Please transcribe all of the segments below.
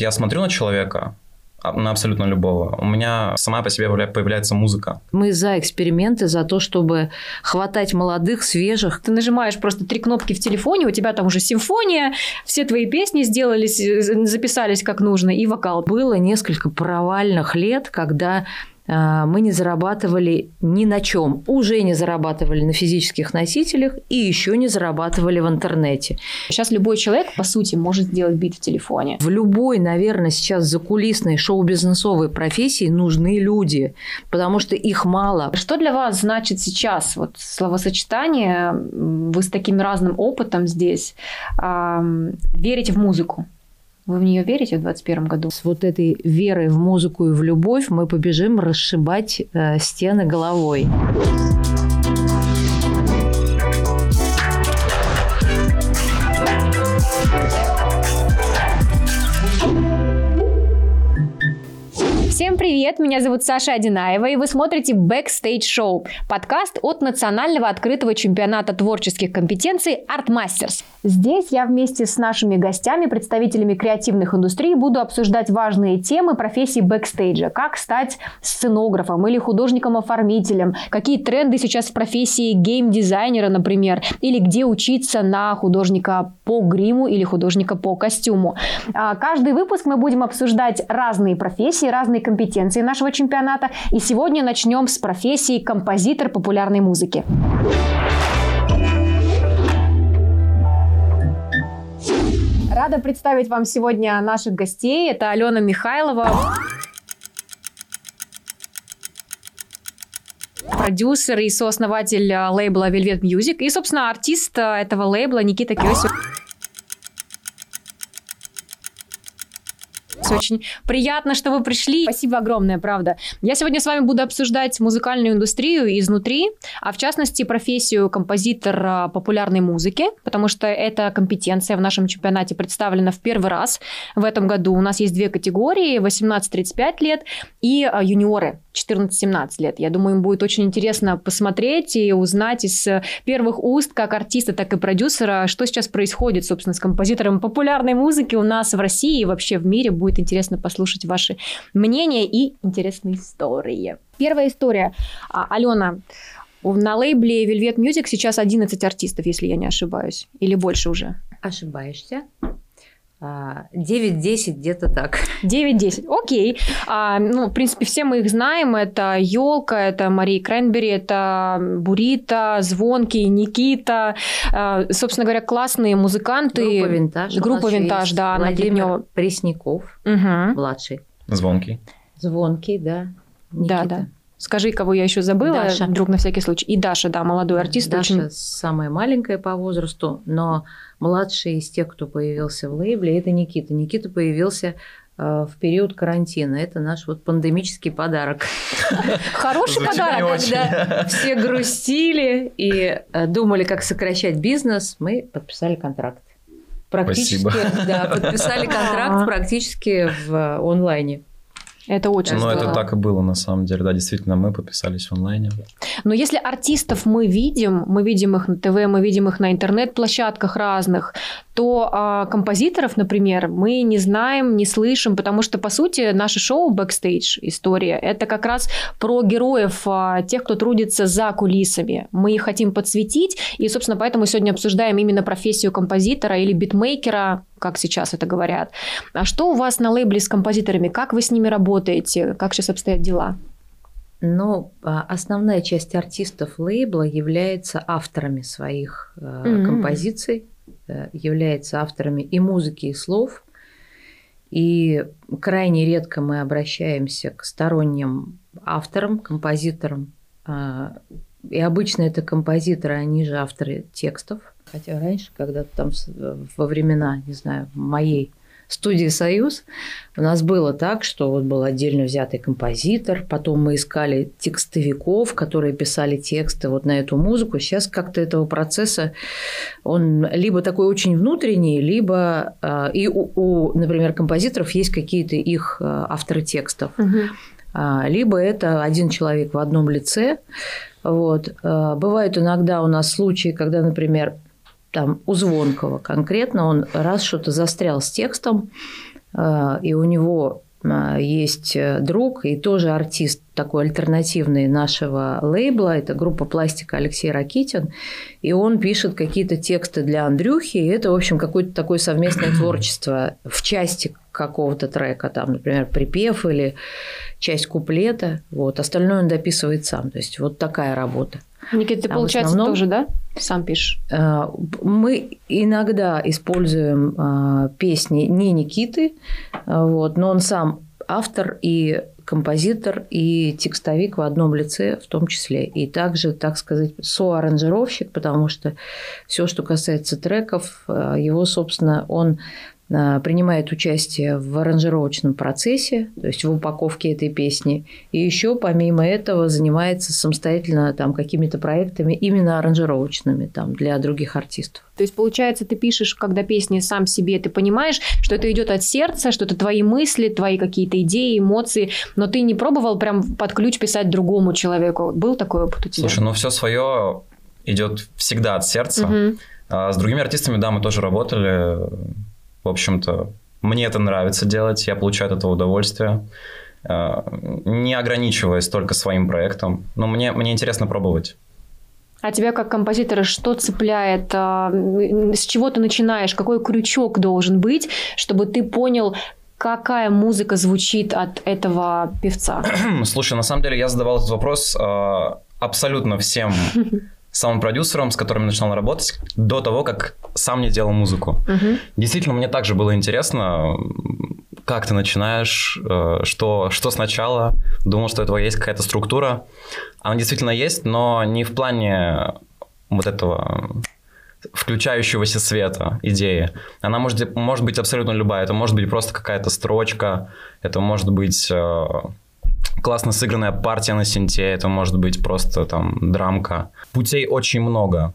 Я смотрю на человека, а, на абсолютно любого. У меня сама по себе появляется музыка. Мы за эксперименты, за то, чтобы хватать молодых, свежих. Ты нажимаешь просто три кнопки в телефоне, у тебя там уже симфония, все твои песни сделались, э, записались как нужно, и вокал. Было несколько провальных лет, когда мы не зарабатывали ни на чем. Уже не зарабатывали на физических носителях и еще не зарабатывали в интернете. Сейчас любой человек, по сути, может сделать бит в телефоне. В любой, наверное, сейчас закулисной шоу-бизнесовой профессии нужны люди, потому что их мало. Что для вас значит сейчас вот словосочетание? Вы с таким разным опытом здесь. Верите в музыку? Вы в нее верите в 2021 году? С вот этой верой в музыку и в любовь мы побежим расшибать э, стены головой. Всем привет, меня зовут Саша Одинаева, и вы смотрите Backstage Show, подкаст от Национального открытого чемпионата творческих компетенций Art Masters. Здесь я вместе с нашими гостями, представителями креативных индустрий, буду обсуждать важные темы профессии бэкстейджа, как стать сценографом или художником-оформителем, какие тренды сейчас в профессии гейм-дизайнера, например, или где учиться на художника по гриму или художника по костюму. А, каждый выпуск мы будем обсуждать разные профессии, разные компетенции нашего чемпионата. И сегодня начнем с профессии композитор популярной музыки. Рада представить вам сегодня наших гостей. Это Алена Михайлова. продюсер и сооснователь лейбла Velvet Music и, собственно, артист этого лейбла Никита Киосев. Очень приятно, что вы пришли. Спасибо огромное, правда. Я сегодня с вами буду обсуждать музыкальную индустрию изнутри, а в частности профессию композитора популярной музыки, потому что эта компетенция в нашем чемпионате представлена в первый раз в этом году. У нас есть две категории, 18-35 лет и а, юниоры 14-17 лет. Я думаю, им будет очень интересно посмотреть и узнать из первых уст, как артиста, так и продюсера, что сейчас происходит, собственно, с композитором популярной музыки у нас в России и вообще в мире. Будет интересно послушать ваши мнения и интересные истории. Первая история. А, Алена, на лейбле Velvet Music сейчас 11 артистов, если я не ошибаюсь. Или больше уже? Ошибаешься. 9-10 где-то так. 9-10, окей. А, ну, в принципе, все мы их знаем. Это Елка, это Мария Кренбери, это Бурита, Звонкий, Никита. А, собственно говоря, классные музыканты. Группа Винтаж. Группа Винтаж, да. Владимир Пресняков, угу. младший. Звонкий. Звонкий, да. Никита. Да, да. Скажи, кого я еще забыла, Даша. вдруг на всякий случай. И Даша, да, молодой артист. Даша очень... самая маленькая по возрасту, но младший из тех, кто появился в лейбле, это Никита. Никита появился э, в период карантина. Это наш вот пандемический подарок. Хороший подарок, когда все грустили и э, думали, как сокращать бизнес, мы подписали контракт. Практически, Спасибо. да, подписали контракт практически в онлайне. Это очень Ну, здорово. это так и было, на самом деле. Да, действительно, мы подписались в онлайне. Но если артистов мы видим, мы видим их на ТВ, мы видим их на интернет-площадках разных, то а, композиторов, например, мы не знаем, не слышим, потому что, по сути, наше шоу «Бэкстейдж» история – это как раз про героев, а, тех, кто трудится за кулисами. Мы их хотим подсветить, и, собственно, поэтому сегодня обсуждаем именно профессию композитора или битмейкера, как сейчас это говорят. А что у вас на лейбле с композиторами? Как вы с ними работаете? Как сейчас обстоят дела? Ну, основная часть артистов лейбла является авторами своих mm-hmm. композиций, является авторами и музыки, и слов. И крайне редко мы обращаемся к сторонним авторам, композиторам. А, и обычно это композиторы, они же авторы текстов. Хотя раньше, когда-то там во времена, не знаю, моей студии «Союз» у нас было так, что вот был отдельно взятый композитор, потом мы искали текстовиков, которые писали тексты вот на эту музыку. Сейчас как-то этого процесса, он либо такой очень внутренний, либо э, и у, у, например, композиторов есть какие-то их э, авторы текстов. Угу. Либо это один человек в одном лице. Вот. Бывают иногда у нас случаи, когда, например, там у Звонкого конкретно, он раз что-то застрял с текстом, и у него есть друг и тоже артист такой альтернативный нашего лейбла, это группа «Пластика» Алексей Ракитин, и он пишет какие-то тексты для Андрюхи, и это, в общем, какое-то такое совместное творчество в части какого-то трека, там, например, припев или часть куплета, вот, остальное он дописывает сам, то есть вот такая работа. Никита, ты, а получается, основном, тоже, да, сам пишешь? Э, мы иногда используем э, песни не Никиты, э, вот, но он сам автор и композитор и текстовик в одном лице в том числе. И также, так сказать, соаранжировщик, потому что все, что касается треков, его, собственно, он принимает участие в аранжировочном процессе, то есть в упаковке этой песни, и еще помимо этого занимается самостоятельно там какими-то проектами именно аранжировочными там для других артистов. То есть, получается, ты пишешь, когда песни сам себе, ты понимаешь, что это идет от сердца, что это твои мысли, твои какие-то идеи, эмоции, но ты не пробовал прям под ключ писать другому человеку. Был такой опыт у тебя? Слушай, ну все свое идет всегда от сердца. Угу. А с другими артистами, да, мы тоже работали в общем-то, мне это нравится делать, я получаю от этого удовольствие, э, не ограничиваясь только своим проектом. Но мне, мне интересно пробовать. А тебя как композитора что цепляет? А, с чего ты начинаешь? Какой крючок должен быть, чтобы ты понял, какая музыка звучит от этого певца? Слушай, на самом деле я задавал этот вопрос э, абсолютно всем самым продюсером, с которым я начинал работать, до того, как сам не делал музыку. Угу. Действительно, мне также было интересно, как ты начинаешь, э, что, что сначала. Думал, что у этого есть какая-то структура. Она действительно есть, но не в плане вот этого включающегося света идеи. Она может, может быть абсолютно любая. Это может быть просто какая-то строчка, это может быть э, классно сыгранная партия на синте, это может быть просто там драмка. Путей очень много.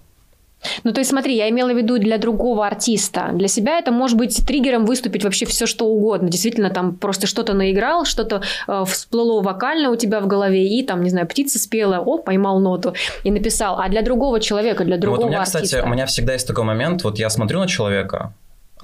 Ну, то есть, смотри, я имела в виду для другого артиста. Для себя это может быть триггером выступить вообще все, что угодно. Действительно, там просто что-то наиграл, что-то э, всплыло вокально у тебя в голове, и там, не знаю, птица спела, о, поймал ноту и написал. А для другого человека, для другого ну, вот у меня, артиста... кстати, у меня всегда есть такой момент, вот я смотрю на человека,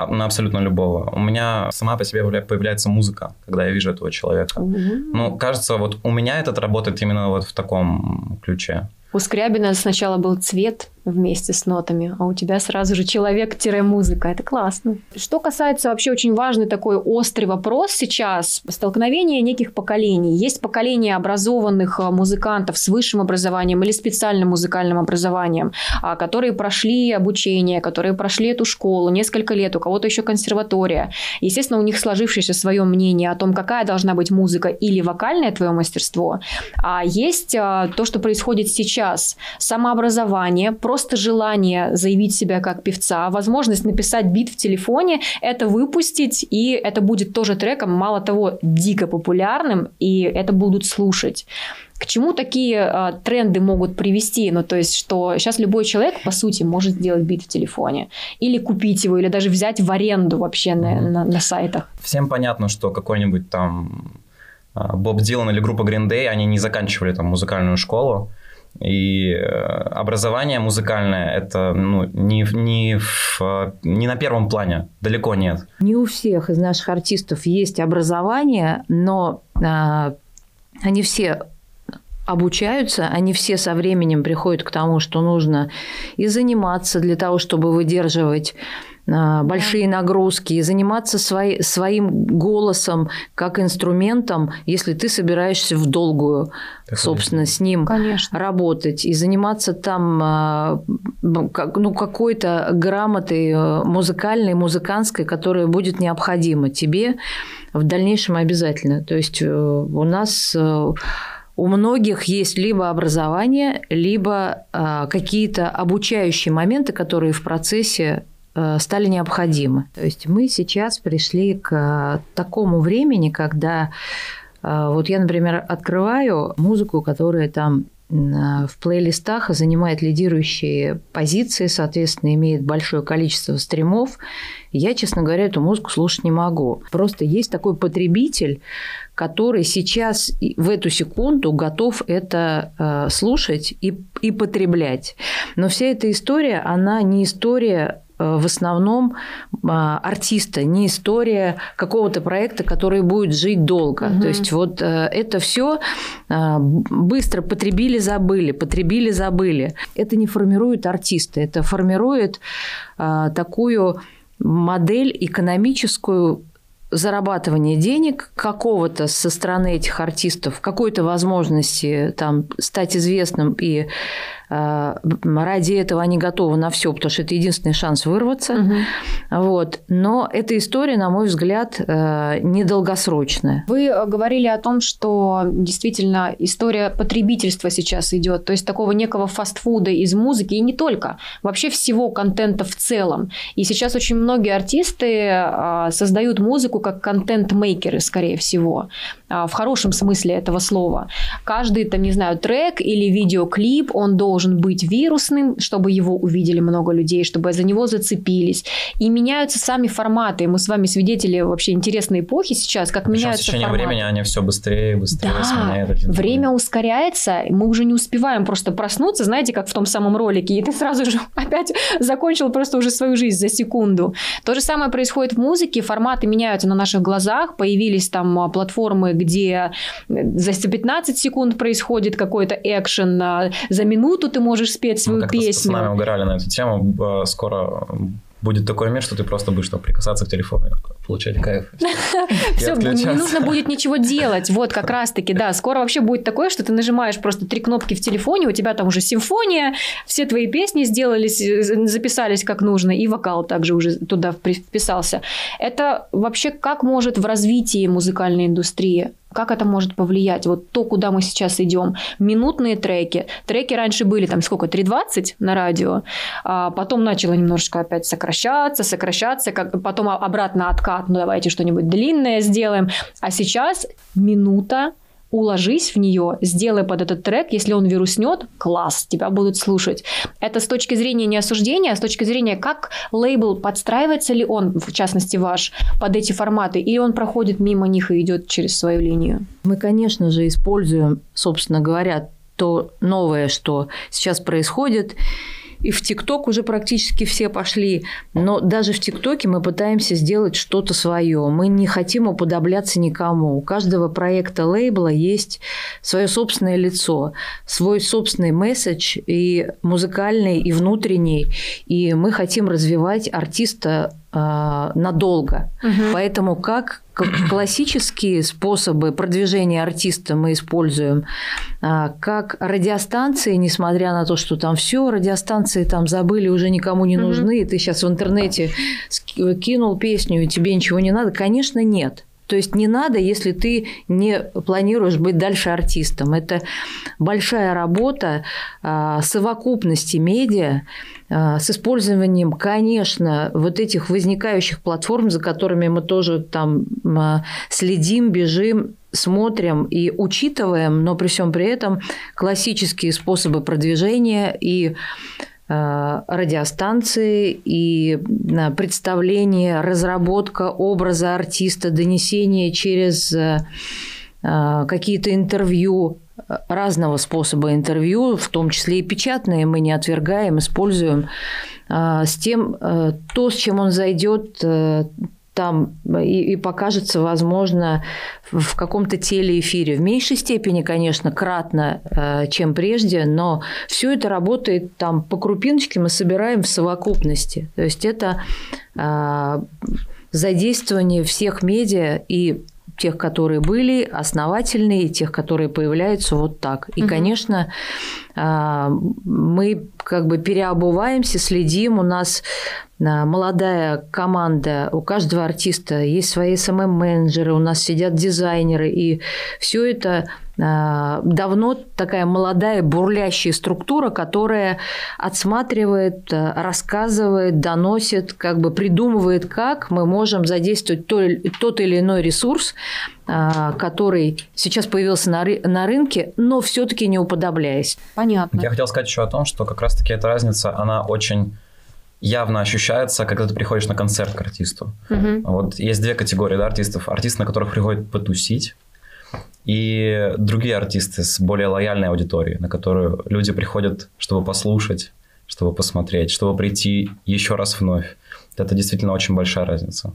на абсолютно любого. У меня сама по себе появляется музыка, когда я вижу этого человека. Mm-hmm. Ну, кажется, вот у меня этот работает именно вот в таком ключе. У Скрябина сначала был цвет, вместе с нотами, а у тебя сразу же человек-музыка. Это классно. Что касается вообще очень важный такой острый вопрос сейчас, столкновение неких поколений. Есть поколение образованных а, музыкантов с высшим образованием или специальным музыкальным образованием, а, которые прошли обучение, которые прошли эту школу несколько лет, у кого-то еще консерватория. Естественно, у них сложившееся свое мнение о том, какая должна быть музыка или вокальное твое мастерство. А есть а, то, что происходит сейчас. Самообразование, просто желание заявить себя как певца, возможность написать бит в телефоне, это выпустить, и это будет тоже треком, мало того, дико популярным, и это будут слушать. К чему такие э, тренды могут привести? Ну, то есть, что сейчас любой человек, по сути, может сделать бит в телефоне. Или купить его, или даже взять в аренду вообще на, на, на сайтах. Всем понятно, что какой-нибудь там а, Боб Дилан или группа Green Day, они не заканчивали там музыкальную школу. И э, образование музыкальное это ну, не, не, в, не на первом плане, далеко нет. Не у всех из наших артистов есть образование, но а, они все обучаются, они все со временем приходят к тому, что нужно и заниматься для того, чтобы выдерживать большие нагрузки и заниматься свои, своим голосом как инструментом, если ты собираешься в долгую, так собственно, с ним Конечно. работать и заниматься там а, ну, какой-то грамотой э, музыкальной, музыкантской, которая будет необходима тебе в дальнейшем обязательно. То есть э, у нас э, у многих есть либо образование, либо какие-то обучающие моменты, которые в процессе Э, стали необходимы. То есть мы сейчас пришли к такому времени, когда э, вот я, например, открываю музыку, которая там э, в плейлистах занимает лидирующие позиции, соответственно, имеет большое количество стримов. Я, честно говоря, эту музыку слушать не могу. Просто есть такой потребитель, который сейчас в эту секунду готов это слушать и, и потреблять. Но вся эта история, она не история в основном артиста, не история какого-то проекта, который будет жить долго. Угу. То есть вот это все быстро потребили, забыли, потребили, забыли. Это не формирует артиста, это формирует такую модель экономическую зарабатывания денег какого-то со стороны этих артистов, какой-то возможности там стать известным и Э, ради этого они готовы на все, потому что это единственный шанс вырваться. Угу. Вот. Но эта история, на мой взгляд, э, недолгосрочная. Вы э, говорили о том, что действительно история потребительства сейчас идет, то есть такого некого фастфуда из музыки, и не только, вообще всего контента в целом. И сейчас очень многие артисты создают музыку как контент-мейкеры, скорее всего, в хорошем смысле этого слова. Каждый, там, не знаю, трек или видеоклип, он должен должен быть вирусным, чтобы его увидели много людей, чтобы за него зацепились. И меняются сами форматы. Мы с вами свидетели вообще интересной эпохи сейчас, как Причем меняются в течение форматы. времени они все быстрее и быстрее да, сменяют. Один время другой. ускоряется, мы уже не успеваем просто проснуться, знаете, как в том самом ролике, и ты сразу же опять закончил просто уже свою жизнь за секунду. То же самое происходит в музыке, форматы меняются на наших глазах, появились там а, платформы, где за 15 секунд происходит какой-то экшен, а, за минуту ты можешь спеть свою Мы песню. С нами угорали на эту тему. Скоро будет такой мир, что ты просто будешь там прикасаться к телефону, получать кайф. Все, не нужно будет ничего делать. Вот как раз-таки, да. Скоро вообще будет такое, что ты нажимаешь просто три кнопки в телефоне, у тебя там уже симфония, все твои песни сделались, записались как нужно, и вокал также уже туда вписался. Это вообще как может в развитии музыкальной индустрии как это может повлиять? Вот то, куда мы сейчас идем. Минутные треки. Треки раньше были там сколько? 3.20 на радио. А потом начало немножечко опять сокращаться, сокращаться. Как, потом обратно откат. Ну, давайте что-нибудь длинное сделаем. А сейчас минута уложись в нее, сделай под этот трек, если он вируснет, класс, тебя будут слушать. Это с точки зрения не осуждения, а с точки зрения, как лейбл, подстраивается ли он, в частности ваш, под эти форматы, или он проходит мимо них и идет через свою линию? Мы, конечно же, используем, собственно говоря, то новое, что сейчас происходит, и в ТикТок уже практически все пошли. Но даже в ТикТоке мы пытаемся сделать что-то свое. Мы не хотим уподобляться никому. У каждого проекта лейбла есть свое собственное лицо, свой собственный месседж и музыкальный, и внутренний. И мы хотим развивать артиста надолго. Угу. Поэтому как классические способы продвижения артиста мы используем, а, как радиостанции, несмотря на то, что там все радиостанции там забыли, уже никому не нужны, угу. ты сейчас в интернете кинул песню, и тебе ничего не надо, конечно, нет. То есть не надо, если ты не планируешь быть дальше артистом. Это большая работа а, совокупности медиа а, с использованием, конечно, вот этих возникающих платформ, за которыми мы тоже там а, следим, бежим, смотрим и учитываем, но при всем при этом классические способы продвижения и радиостанции и э, представление, разработка образа артиста, донесение через э, какие-то интервью, разного способа интервью, в том числе и печатные, мы не отвергаем, используем. С тем, то, с чем он зайдет там и, и покажется, возможно, в каком-то телеэфире. В меньшей степени, конечно, кратно, э, чем прежде, но все это работает там по крупиночке, мы собираем в совокупности. То есть это э, задействование всех медиа и тех, которые были основательные, и тех, которые появляются вот так. И, угу. конечно, э, мы как бы переобуваемся, следим. У нас молодая команда, у каждого артиста есть свои СММ-менеджеры, у нас сидят дизайнеры, и все это а, давно такая молодая бурлящая структура, которая отсматривает, а, рассказывает, доносит, как бы придумывает, как мы можем задействовать тот или иной ресурс, а, который сейчас появился на, на рынке, но все-таки не уподобляясь. Понятно. Я хотел сказать еще о том, что как раз-таки эта разница, она очень явно ощущается, когда ты приходишь на концерт к артисту. Угу. Вот есть две категории да, артистов. Артисты, на которых приходят потусить, и другие артисты с более лояльной аудиторией, на которую люди приходят, чтобы послушать чтобы посмотреть, чтобы прийти еще раз вновь. Это действительно очень большая разница.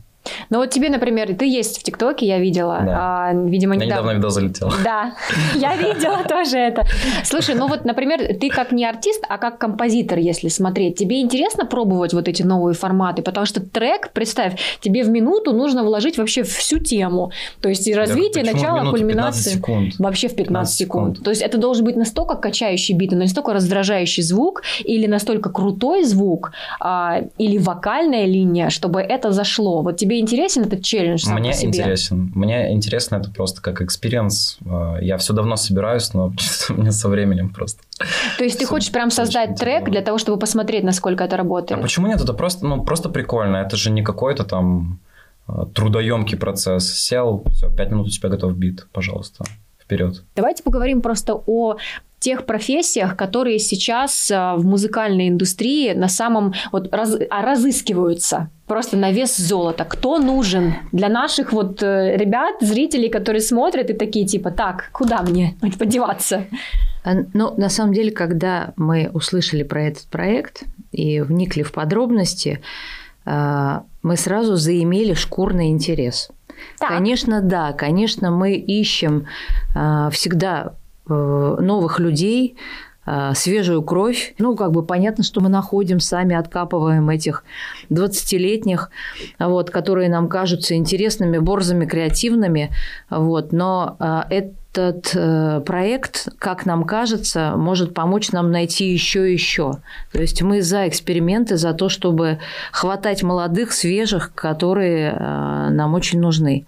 Ну вот тебе, например, ты есть в ТикТоке, я видела. Да. А, видимо, недавно. Я недавно видео залетел. Да, я видела тоже это. Слушай, ну вот, например, ты как не артист, а как композитор, если смотреть, тебе интересно пробовать вот эти новые форматы? Потому что трек, представь, тебе в минуту нужно вложить вообще всю тему. То есть развитие, начало, кульминация. Вообще в 15, 15 секунд. секунд. То есть это должен быть настолько качающий бит, настолько раздражающий звук, или настолько крутой звук, а, или вокальная линия, чтобы это зашло. Вот тебе интересен этот челлендж сам Мне по себе? интересен. Мне интересно это просто как experience. А, я все давно собираюсь, но мне со временем просто. То есть ты хочешь прям создать трек для того, чтобы посмотреть, насколько это работает? А почему нет? Это просто, ну, просто прикольно. Это же не какой-то там а, трудоемкий процесс. Сел, все, пять минут у тебя готов бит, пожалуйста вперед. Давайте поговорим просто о тех профессиях, которые сейчас а, в музыкальной индустрии на самом вот раз, а, разыскиваются просто на вес золота. Кто нужен для наших вот э, ребят, зрителей, которые смотрят и такие типа, так, куда мне подеваться? Ну, на самом деле, когда мы услышали про этот проект и вникли в подробности, а, мы сразу заимели шкурный интерес. Так. Конечно, да, конечно, мы ищем всегда Э, новых людей, э, свежую кровь. Ну, как бы понятно, что мы находим, сами откапываем этих 20-летних, вот, которые нам кажутся интересными, борзыми, креативными. Вот, но э, этот проект, как нам кажется, может помочь нам найти еще и еще. То есть мы за эксперименты, за то, чтобы хватать молодых, свежих, которые нам очень нужны.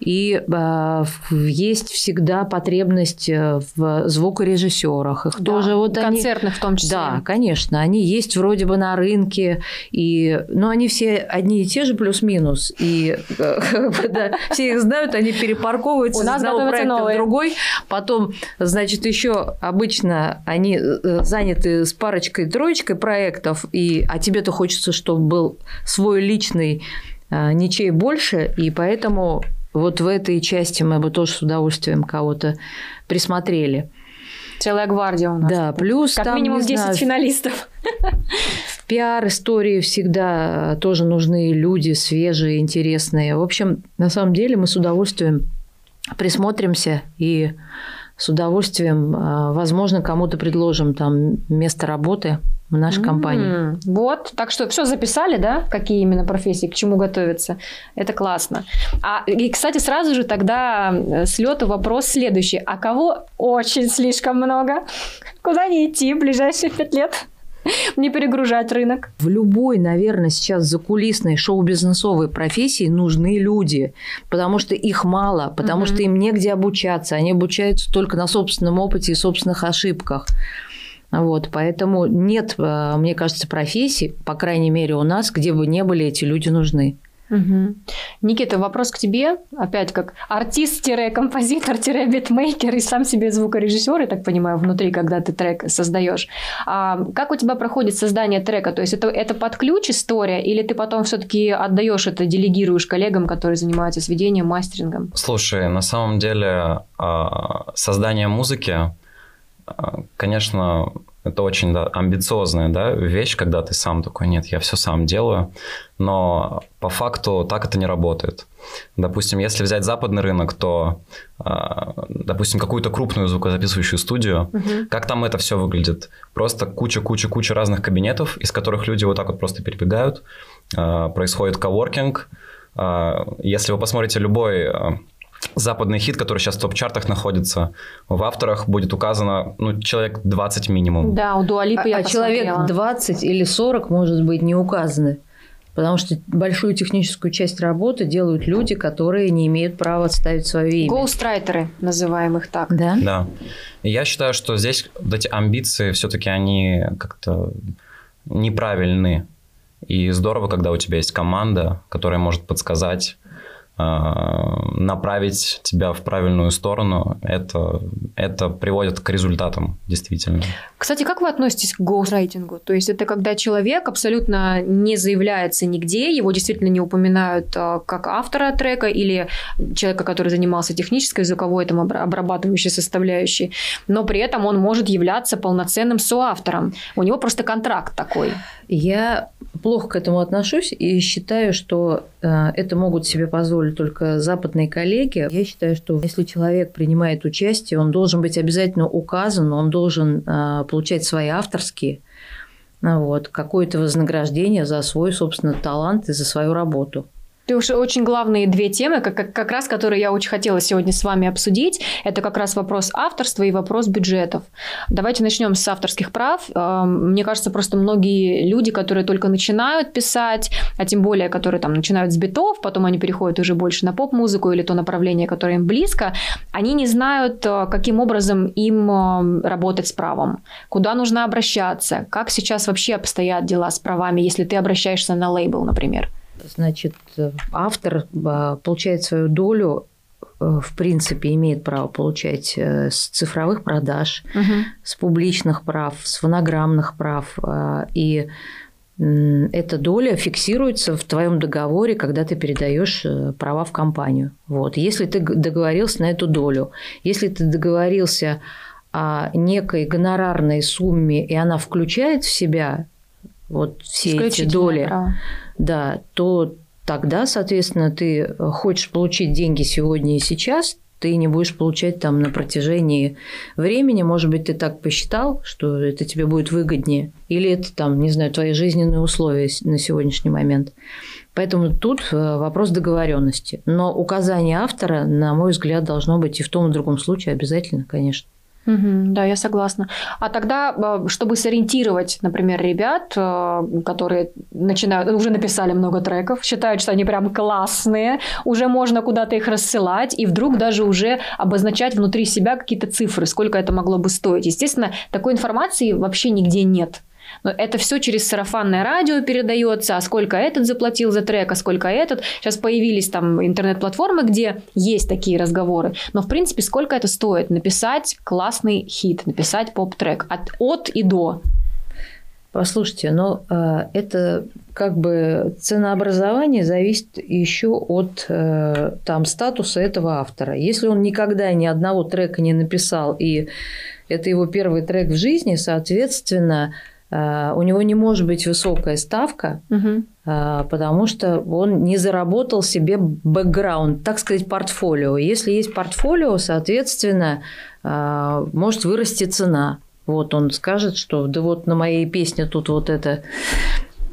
И э, есть всегда потребность э, в звукорежиссерах. Их да, тоже вот концертных они, в том числе. Да, конечно. Они есть вроде бы на рынке. И, но они все одни и те же плюс-минус. И э, все их знают, они перепарковываются с одного проекта в другой. Потом, значит, еще обычно они заняты с парочкой-троечкой проектов. И, а тебе-то хочется, чтобы был свой личный ничей больше, и поэтому вот в этой части мы бы тоже с удовольствием кого-то присмотрели. Целая гвардия у нас. Да, плюс как там, минимум 10 знаю, финалистов. В пиар-истории всегда тоже нужны люди свежие, интересные. В общем, на самом деле мы с удовольствием присмотримся и с удовольствием, а, возможно, кому-то предложим там место работы в нашей mm-hmm. компании. Вот, так что все записали, да, какие именно профессии, к чему готовиться. Это классно. А, и, кстати, сразу же тогда э, с лету вопрос следующий. А кого очень слишком много? Куда не идти в ближайшие пять лет? не перегружать рынок. В любой, наверное, сейчас закулисной шоу-бизнесовой профессии нужны люди, потому что их мало, потому mm-hmm. что им негде обучаться, они обучаются только на собственном опыте и собственных ошибках. Вот, поэтому нет, э, мне кажется, профессий, по крайней мере, у нас, где бы не были эти люди нужны. Угу. Никита, вопрос к тебе. Опять как артист-композитор-битмейкер и сам себе звукорежиссер, я так понимаю, внутри, когда ты трек создаешь. А как у тебя проходит создание трека? То есть это, это под ключ история, или ты потом все-таки отдаешь это, делегируешь коллегам, которые занимаются сведением, мастерингом? Слушай, на самом деле а, создание музыки конечно, это очень да, амбициозная да, вещь, когда ты сам такой, нет, я все сам делаю, но по факту так это не работает. Допустим, если взять западный рынок, то, а, допустим, какую-то крупную звукозаписывающую студию, угу. как там это все выглядит? Просто куча-куча-куча разных кабинетов, из которых люди вот так вот просто перебегают, а, происходит коворкинг. Если вы посмотрите любой западный хит, который сейчас в топ-чартах находится, в авторах будет указано ну, человек 20 минимум. Да, у Дуалипа я А человек 20 или 40, может быть, не указаны. Потому что большую техническую часть работы делают люди, которые не имеют права отставить свое имя. Гоустрайтеры, называем их так. Да? Да. И я считаю, что здесь вот эти амбиции все-таки они как-то неправильны. И здорово, когда у тебя есть команда, которая может подсказать, направить тебя в правильную сторону, это это приводит к результатам, действительно. Кстати, как вы относитесь к гоусрайтингу? То есть это когда человек абсолютно не заявляется нигде, его действительно не упоминают а, как автора трека или человека, который занимался технической, звуковой, там, обрабатывающей составляющей, но при этом он может являться полноценным соавтором. У него просто контракт такой. Я плохо к этому отношусь и считаю, что э, это могут себе позволить только западные коллеги. Я считаю, что если человек принимает участие, он должен быть обязательно указан, он должен э, получать свои авторские вот, какое-то вознаграждение за свой, собственно, талант и за свою работу. Ты уж очень главные две темы, как, как, как раз, которые я очень хотела сегодня с вами обсудить. Это как раз вопрос авторства и вопрос бюджетов. Давайте начнем с авторских прав. Эм, мне кажется, просто многие люди, которые только начинают писать, а тем более, которые там начинают с битов, потом они переходят уже больше на поп-музыку или то направление, которое им близко, они не знают, э, каким образом им э, работать с правом, куда нужно обращаться, как сейчас вообще обстоят дела с правами, если ты обращаешься на лейбл, например. Значит, автор а, получает свою долю э, в принципе, имеет право получать э, с цифровых продаж, угу. с публичных прав, с фонограммных прав. И эта доля фиксируется в твоем договоре, когда ты передаешь э, права в компанию. Вот. Если ты договорился на эту долю, если ты договорился о некой гонорарной сумме, и она включает в себя вот все эти доли, право. Да, то тогда, соответственно, ты хочешь получить деньги сегодня и сейчас, ты не будешь получать там на протяжении времени. Может быть, ты так посчитал, что это тебе будет выгоднее. Или это там, не знаю, твои жизненные условия на сегодняшний момент. Поэтому тут э, вопрос договоренности. Но указание автора, на мой взгляд, должно быть и в том и в другом случае обязательно, конечно. Угу, да, я согласна. А тогда, а, чтобы сориентировать, например, ребят, а, которые начинают, уже написали много треков, считают, что они прям классные, уже можно куда-то их рассылать, и вдруг даже уже обозначать внутри себя какие-то цифры, сколько это могло бы стоить. Естественно, такой информации вообще нигде нет. Но это все через сарафанное радио передается, а сколько этот заплатил за трек, а сколько этот. Сейчас появились там интернет-платформы, где есть такие разговоры. Но, в принципе, сколько это стоит написать классный хит, написать поп-трек от, от и до. Послушайте, но э, это как бы ценообразование зависит еще от э, там статуса этого автора. Если он никогда ни одного трека не написал и это его первый трек в жизни, соответственно, у него не может быть высокая ставка, угу. потому что он не заработал себе бэкграунд, так сказать, портфолио. Если есть портфолио, соответственно, э, может вырасти цена. Вот он скажет, что да вот на моей песне тут вот это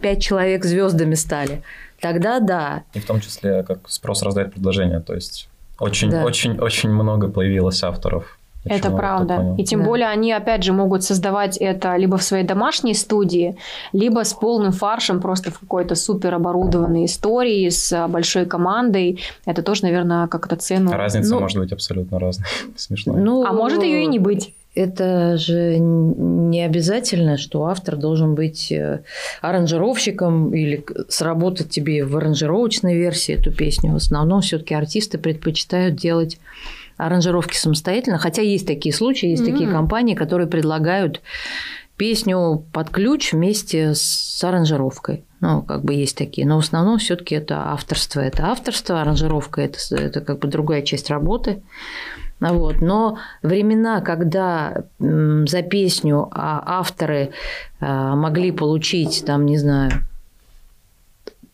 пять человек звездами стали. Тогда да. И в том числе как спрос раздает предложение. То есть очень, да. очень, очень много появилось авторов это правда. И тем да. более они, опять же, могут создавать это либо в своей домашней студии, либо с полным фаршем просто в какой-то супер оборудованной истории с большой командой. Это тоже, наверное, как-то цену. Разница ну, может быть абсолютно разной. Смешно. Ну, а может ее и не быть. Это же не обязательно, что автор должен быть э, аранжировщиком или сработать тебе в аранжировочной версии эту песню. В основном все-таки артисты предпочитают делать аранжировки самостоятельно, хотя есть такие случаи, есть mm-hmm. такие компании, которые предлагают песню под ключ вместе с аранжировкой. Ну, как бы есть такие. Но в основном все-таки это авторство. Это авторство, аранжировка это, это как бы другая часть работы. Вот. Но времена, когда за песню а, авторы а, могли получить, там, не знаю,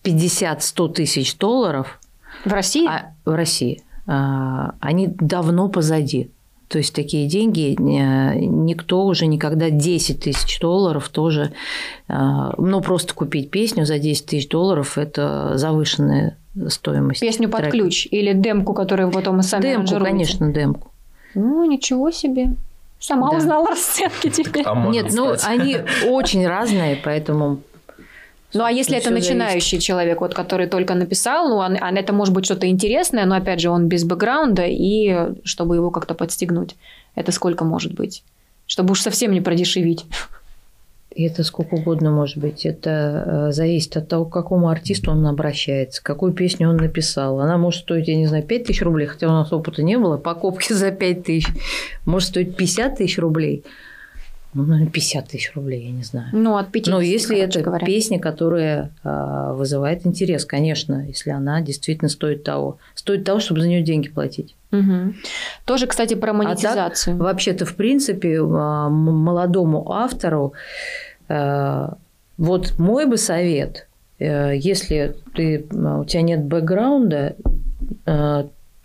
50-100 тысяч долларов. В России? А, в России. А, они давно позади. То есть такие деньги э, никто уже никогда 10 тысяч долларов тоже, а, ну просто купить песню за 10 тысяч долларов это завышенная стоимость. Песню под трека. ключ или демку, которую потом мы сами Демку, конечно, демку. Ну, ничего себе. Сама да. узнала расценки теперь. А Нет, ну они очень разные, поэтому ну а если это начинающий зависит. человек, вот, который только написал, ну, а, а это может быть что-то интересное, но опять же он без бэкграунда, и чтобы его как-то подстегнуть, это сколько может быть? Чтобы уж совсем не продешевить. И это сколько угодно может быть. Это э, зависит от того, к какому артисту он обращается, какую песню он написал. Она может стоить, я не знаю, 5 тысяч рублей, хотя у нас опыта не было, покупки за 5 тысяч. Может стоить 50 тысяч рублей. Ну, наверное, 50 тысяч рублей, я не знаю. Ну, от 50, Но если это говоря. песня, которая э, вызывает интерес, конечно, если она действительно стоит того. Стоит того, чтобы за нее деньги платить. Угу. Тоже, кстати, про монетизацию. А так, вообще-то, в принципе, молодому автору Э, вот мой бы совет, э, если ты, у тебя нет бэкграунда,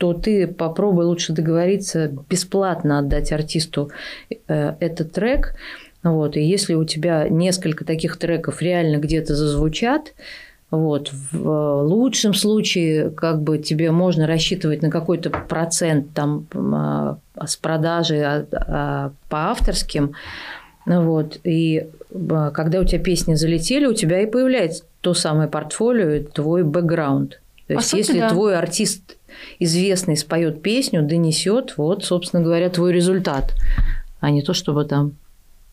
то ты попробуй лучше договориться бесплатно отдать артисту этот трек. Вот, и если у тебя несколько таких треков реально где-то зазвучат, вот, в лучшем случае, как бы тебе можно рассчитывать на какой-то процент там с продажи а, а, по авторским, вот, и когда у тебя песни залетели, у тебя и появляется то самое портфолио, твой бэкграунд. То есть, По если да. твой артист известный споет песню, донесет, вот, собственно говоря, твой результат, а не то, чтобы там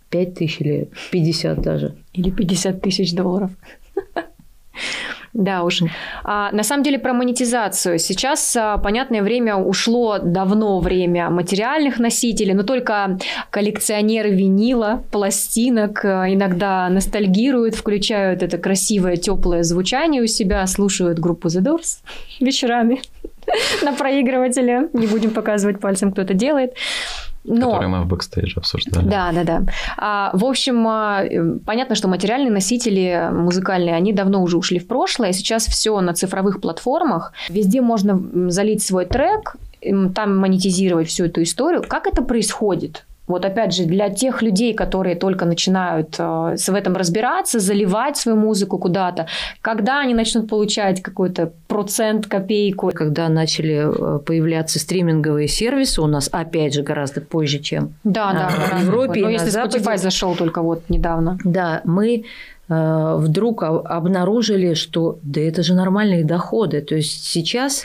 5 тысяч или 50 даже. Или 50 тысяч долларов. Да уж. А, на самом деле про монетизацию. Сейчас, а, понятное время, ушло давно время материальных носителей, но только коллекционеры винила, пластинок а, иногда ностальгируют, включают это красивое, теплое звучание у себя, слушают группу The Doors вечерами на проигрывателе. Не будем показывать пальцем, кто это делает. Но... Которые мы в бэкстейдже обсуждали. Да, да, да. А, в общем, а, понятно, что материальные носители музыкальные, они давно уже ушли в прошлое. Сейчас все на цифровых платформах. Везде можно залить свой трек, там монетизировать всю эту историю. Как это происходит? Вот опять же, для тех людей, которые только начинают э, в этом разбираться, заливать свою музыку куда-то, когда они начнут получать какой-то процент, копейку? Когда начали э, появляться стриминговые сервисы, у нас опять же гораздо позже, чем да, да, в Европе. Но если Западе. Spotify зашел только вот недавно. Да, мы вдруг обнаружили, что да это же нормальные доходы. То есть сейчас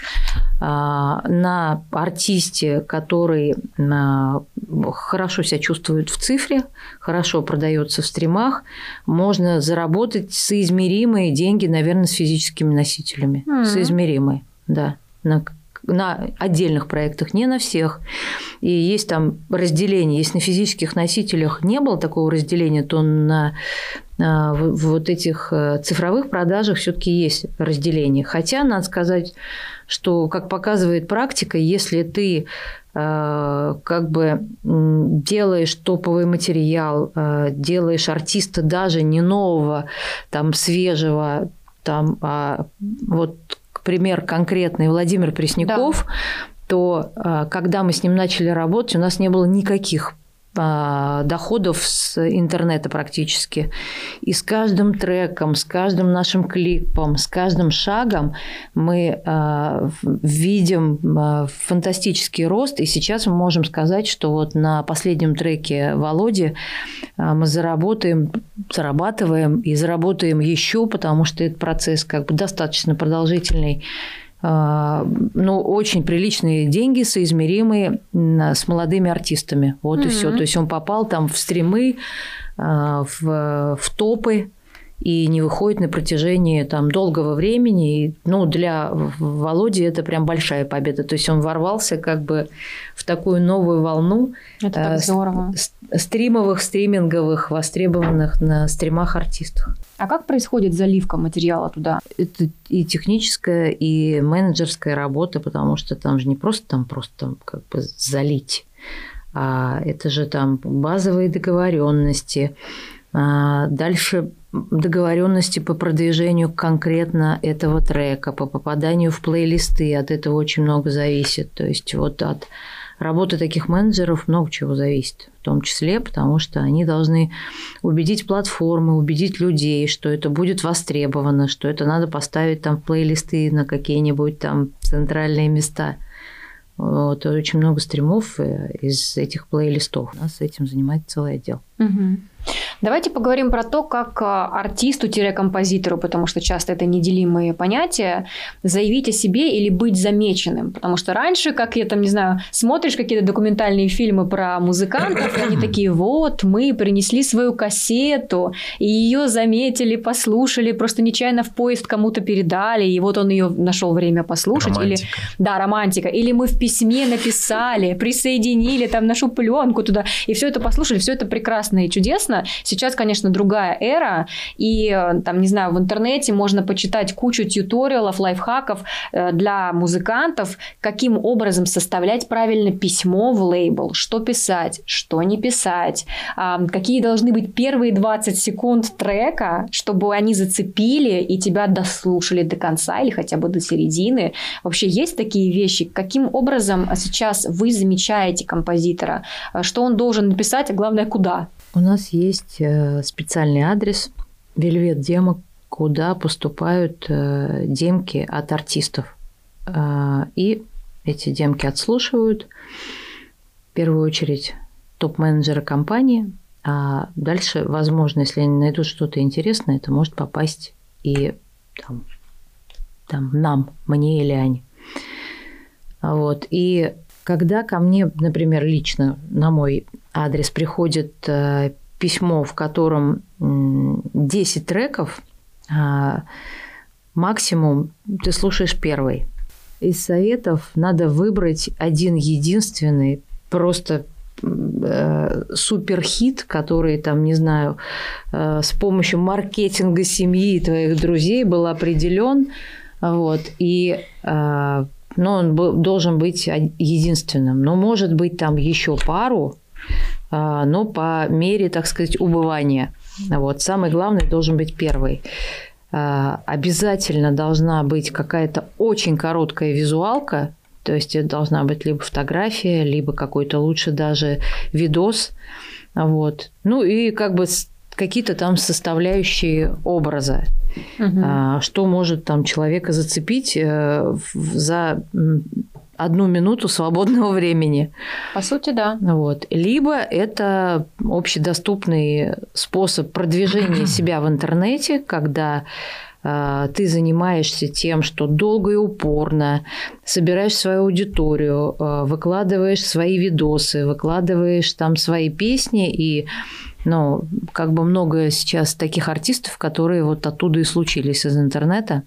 а, на артисте, который а, хорошо себя чувствует в цифре, хорошо продается в стримах, можно заработать соизмеримые деньги, наверное, с физическими носителями. Mm-hmm. Соизмеримые, да. На на отдельных проектах, не на всех. И есть там разделение. Если на физических носителях не было такого разделения, то на вот этих э, цифровых продажах все-таки есть разделение. Хотя, надо сказать, что, как показывает практика, если ты э, как бы делаешь топовый материал, э, делаешь артиста даже не нового, там свежего, там, а вот пример конкретный Владимир Пресняков, да. то а, когда мы с ним начали работать, у нас не было никаких доходов с интернета практически. И с каждым треком, с каждым нашим клипом, с каждым шагом мы э, видим э, фантастический рост. И сейчас мы можем сказать, что вот на последнем треке Володи мы заработаем, зарабатываем и заработаем еще, потому что этот процесс как бы достаточно продолжительный а, ну, очень приличные деньги, соизмеримые с молодыми артистами. Вот mm-hmm. и все. То есть он попал там в стримы, а, в, в топы и не выходит на протяжении там долгого времени. И, ну, для Володи это прям большая победа. То есть он ворвался как бы в такую новую волну это так э, здорово. стримовых, стриминговых, востребованных на стримах артистов. А как происходит заливка материала туда? Это и техническая, и менеджерская работа, потому что там же не просто там просто там как бы залить, а это же там базовые договоренности, а дальше договоренности по продвижению конкретно этого трека, по попаданию в плейлисты, от этого очень много зависит. То есть вот от работы таких менеджеров много чего зависит, в том числе, потому что они должны убедить платформы, убедить людей, что это будет востребовано, что это надо поставить там в плейлисты на какие-нибудь там центральные места. Вот, очень много стримов э, из этих плейлистов. У нас этим занимается целый отдел. Угу. Давайте поговорим про то, как а, артисту-композитору, потому что часто это неделимые понятия, заявить о себе или быть замеченным. Потому что раньше, как я там, не знаю, смотришь какие-то документальные фильмы про музыкантов, они такие, вот, мы принесли свою кассету, и ее заметили, послушали, просто нечаянно в поезд кому-то передали, и вот он ее нашел время послушать. Романтика. Или, да, романтика. Или мы в письме написали, присоединили там нашу пленку туда, и все это послушали, все это прекрасно и чудесно. Сейчас, конечно, другая эра, и э, там, не знаю, в интернете можно почитать кучу тьюториалов, лайфхаков э, для музыкантов, каким образом составлять правильно письмо в лейбл, что писать, что не писать, какие должны быть первые 20 секунд трека, чтобы они зацепили и тебя дослушали до конца или хотя бы до середины. Вообще есть такие вещи? Каким образом сейчас вы замечаете композитора? Что он должен написать, а главное, куда? У нас есть э, специальный адрес Вельвет Демо, куда поступают э, демки от артистов. Э, и эти демки отслушивают. В первую очередь топ-менеджеры компании, а дальше, возможно, если они найдут что-то интересное, это может попасть и там, там нам, мне или Ане. Вот. И когда ко мне, например, лично на мой адрес приходит э, письмо, в котором 10 треков, э, максимум ты слушаешь первый. Из советов надо выбрать один единственный, просто э, суперхит, который там, не знаю, э, с помощью маркетинга семьи и твоих друзей был определен, вот, и но он должен быть единственным. Но может быть там еще пару, а, но по мере, так сказать, убывания. Вот. Самый главный должен быть первый. А, обязательно должна быть какая-то очень короткая визуалка, то есть это должна быть либо фотография, либо какой-то лучше даже видос. Вот. Ну и как бы какие-то там составляющие образа. Угу. Что может там человека зацепить э, за одну минуту свободного времени. По сути, да. Вот. Либо это общедоступный способ продвижения себя в интернете, когда э, ты занимаешься тем, что долго и упорно собираешь свою аудиторию, выкладываешь свои видосы, выкладываешь там свои песни и но как бы много сейчас таких артистов, которые вот оттуда и случились из интернета.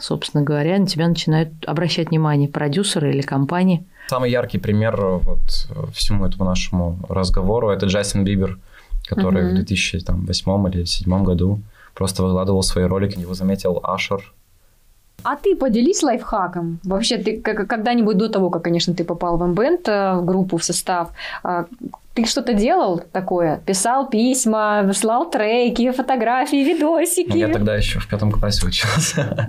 Собственно говоря, на тебя начинают обращать внимание продюсеры или компании. Самый яркий пример вот всему этому нашему разговору – это Джастин Бибер, который uh-huh. в 2008 или 2007 году просто выкладывал свои ролики, его заметил Ашер, а ты поделись лайфхаком. Вообще, ты когда-нибудь до того, как, конечно, ты попал в МБНТ, э, в группу, в состав, ты что-то делал такое? Писал письма, слал треки, фотографии, видосики? Я тогда еще в пятом классе учился.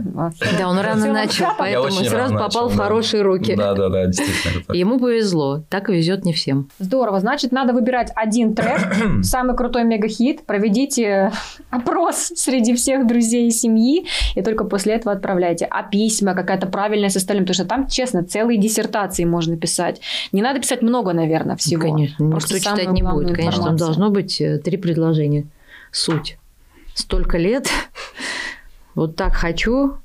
Да, он рано начал, поэтому сразу попал в хорошие руки. Да, да, да, действительно. Ему повезло. Так везет не всем. Здорово. Значит, надо выбирать один трек, самый крутой мега-хит, проведите опрос среди всех друзей и семьи, и только после этого отправляйте. А письма, какая-то правильная составление, потому что там, честно, целые диссертации можно писать. Не надо писать много, наверное, всего. Конечно, Просто никто читать не будет. Конечно, там должно быть э, три предложения. Суть. Столько лет, вот так хочу,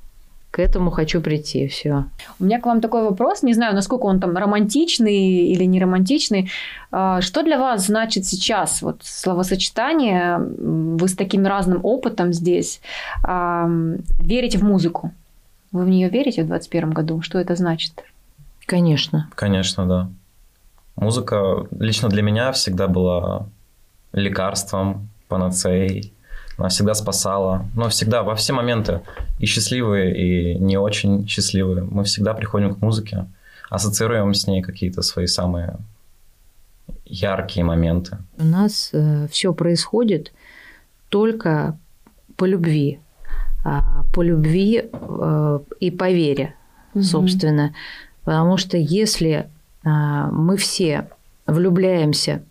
к этому хочу прийти, все. У меня к вам такой вопрос, не знаю, насколько он там романтичный или не романтичный. А, что для вас значит сейчас вот словосочетание, вы с таким разным опытом здесь, верите в музыку? Вы в нее верите в 2021 году? Что это значит? Конечно. Конечно, да. Музыка лично для меня всегда была лекарством, панацеей. Она всегда спасала. Но всегда, во все моменты, и счастливые, и не очень счастливые, мы всегда приходим к музыке, ассоциируем с ней какие-то свои самые яркие моменты. У нас э, все происходит только по любви. А, по любви э, и по вере, собственно. Потому что если мы все влюбляемся,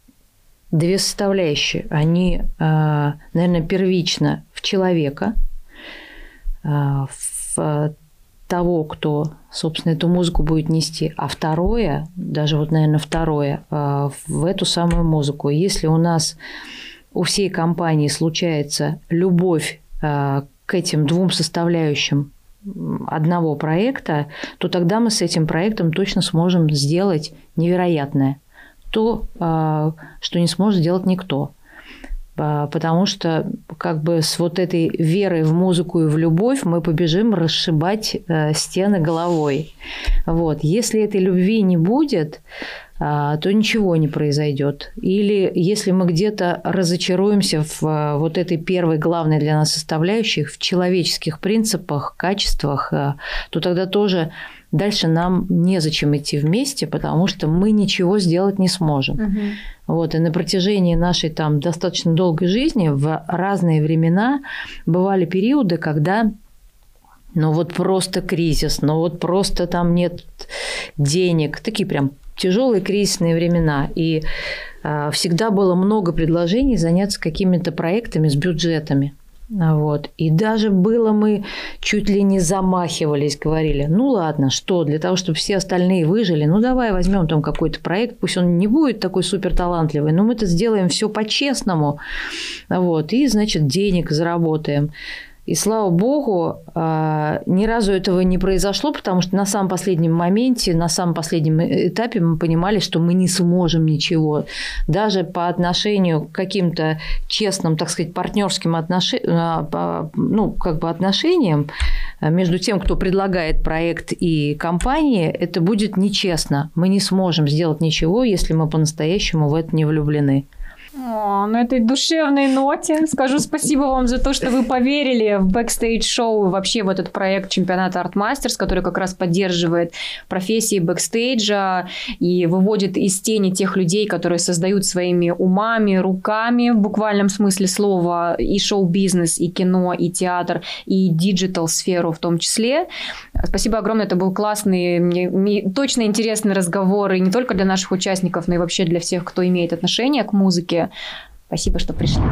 две составляющие, они, а, наверное, первично в человека, а, в того, кто, собственно, эту музыку будет нести, а второе, даже вот, наверное, второе, в эту самую музыку. Если у нас у всей компании случается любовь к этим двум составляющим одного проекта, то тогда мы с этим проектом точно сможем сделать невероятное. То, э, что не сможет сделать никто. Э, потому что как бы с вот этой верой в музыку и в любовь мы побежим расшибать стены головой. Вот. Если этой любви не будет, а, то ничего не произойдет. Или если мы где-то разочаруемся в а, вот этой первой главной для нас составляющей, в человеческих принципах, качествах, а, то тогда тоже дальше нам незачем идти вместе, потому что мы ничего сделать не сможем. Угу. Вот, и на протяжении нашей там достаточно долгой жизни в разные времена бывали периоды, когда ну вот просто кризис, ну вот просто там нет денег, такие прям тяжелые кризисные времена, и э, всегда было много предложений заняться какими-то проектами с бюджетами. Вот. И даже было мы чуть ли не замахивались, говорили, ну ладно, что, для того, чтобы все остальные выжили, ну давай возьмем там какой-то проект, пусть он не будет такой супер талантливый, но мы это сделаем все по-честному, вот, и, значит, денег заработаем. И слава богу, а, ни разу этого не произошло, потому что на самом последнем моменте, на самом последнем этапе мы понимали, что мы не сможем ничего. Даже по отношению к каким-то честным, так сказать, партнерским отношениям, а, ну, как бы отношениям между тем, кто предлагает проект и компании, это будет нечестно. Мы не сможем сделать ничего, если мы по-настоящему в это не влюблены. О, на этой душевной ноте скажу спасибо вам за то, что вы поверили в бэкстейдж-шоу, вообще в этот проект чемпионата Art Masters, который как раз поддерживает профессии бэкстейджа и выводит из тени тех людей, которые создают своими умами, руками, в буквальном смысле слова, и шоу-бизнес, и кино, и театр, и диджитал-сферу в том числе. Спасибо огромное, это был классный, мне, точно интересный разговор, и не только для наших участников, но и вообще для всех, кто имеет отношение к музыке. Спасибо, что пришли.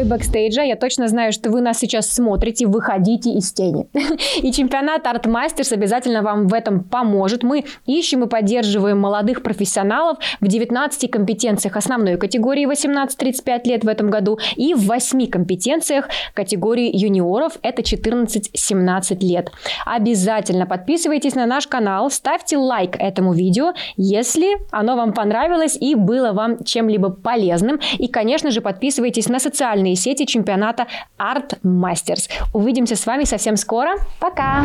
Герои бэкстейджа. Я точно знаю, что вы нас сейчас смотрите, выходите из тени. И чемпионат Art Masters обязательно вам в этом поможет. Мы ищем и поддерживаем молодых профессионалов в 19 компетенциях основной категории 18-35 лет в этом году и в 8 компетенциях категории юниоров, это 14-17 лет. Обязательно подписывайтесь на наш канал, ставьте лайк этому видео, если оно вам понравилось и было вам чем-либо полезным. И, конечно же, подписывайтесь на социальные социальные сети чемпионата Art Masters. Увидимся с вами совсем скоро. Пока!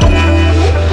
Thank you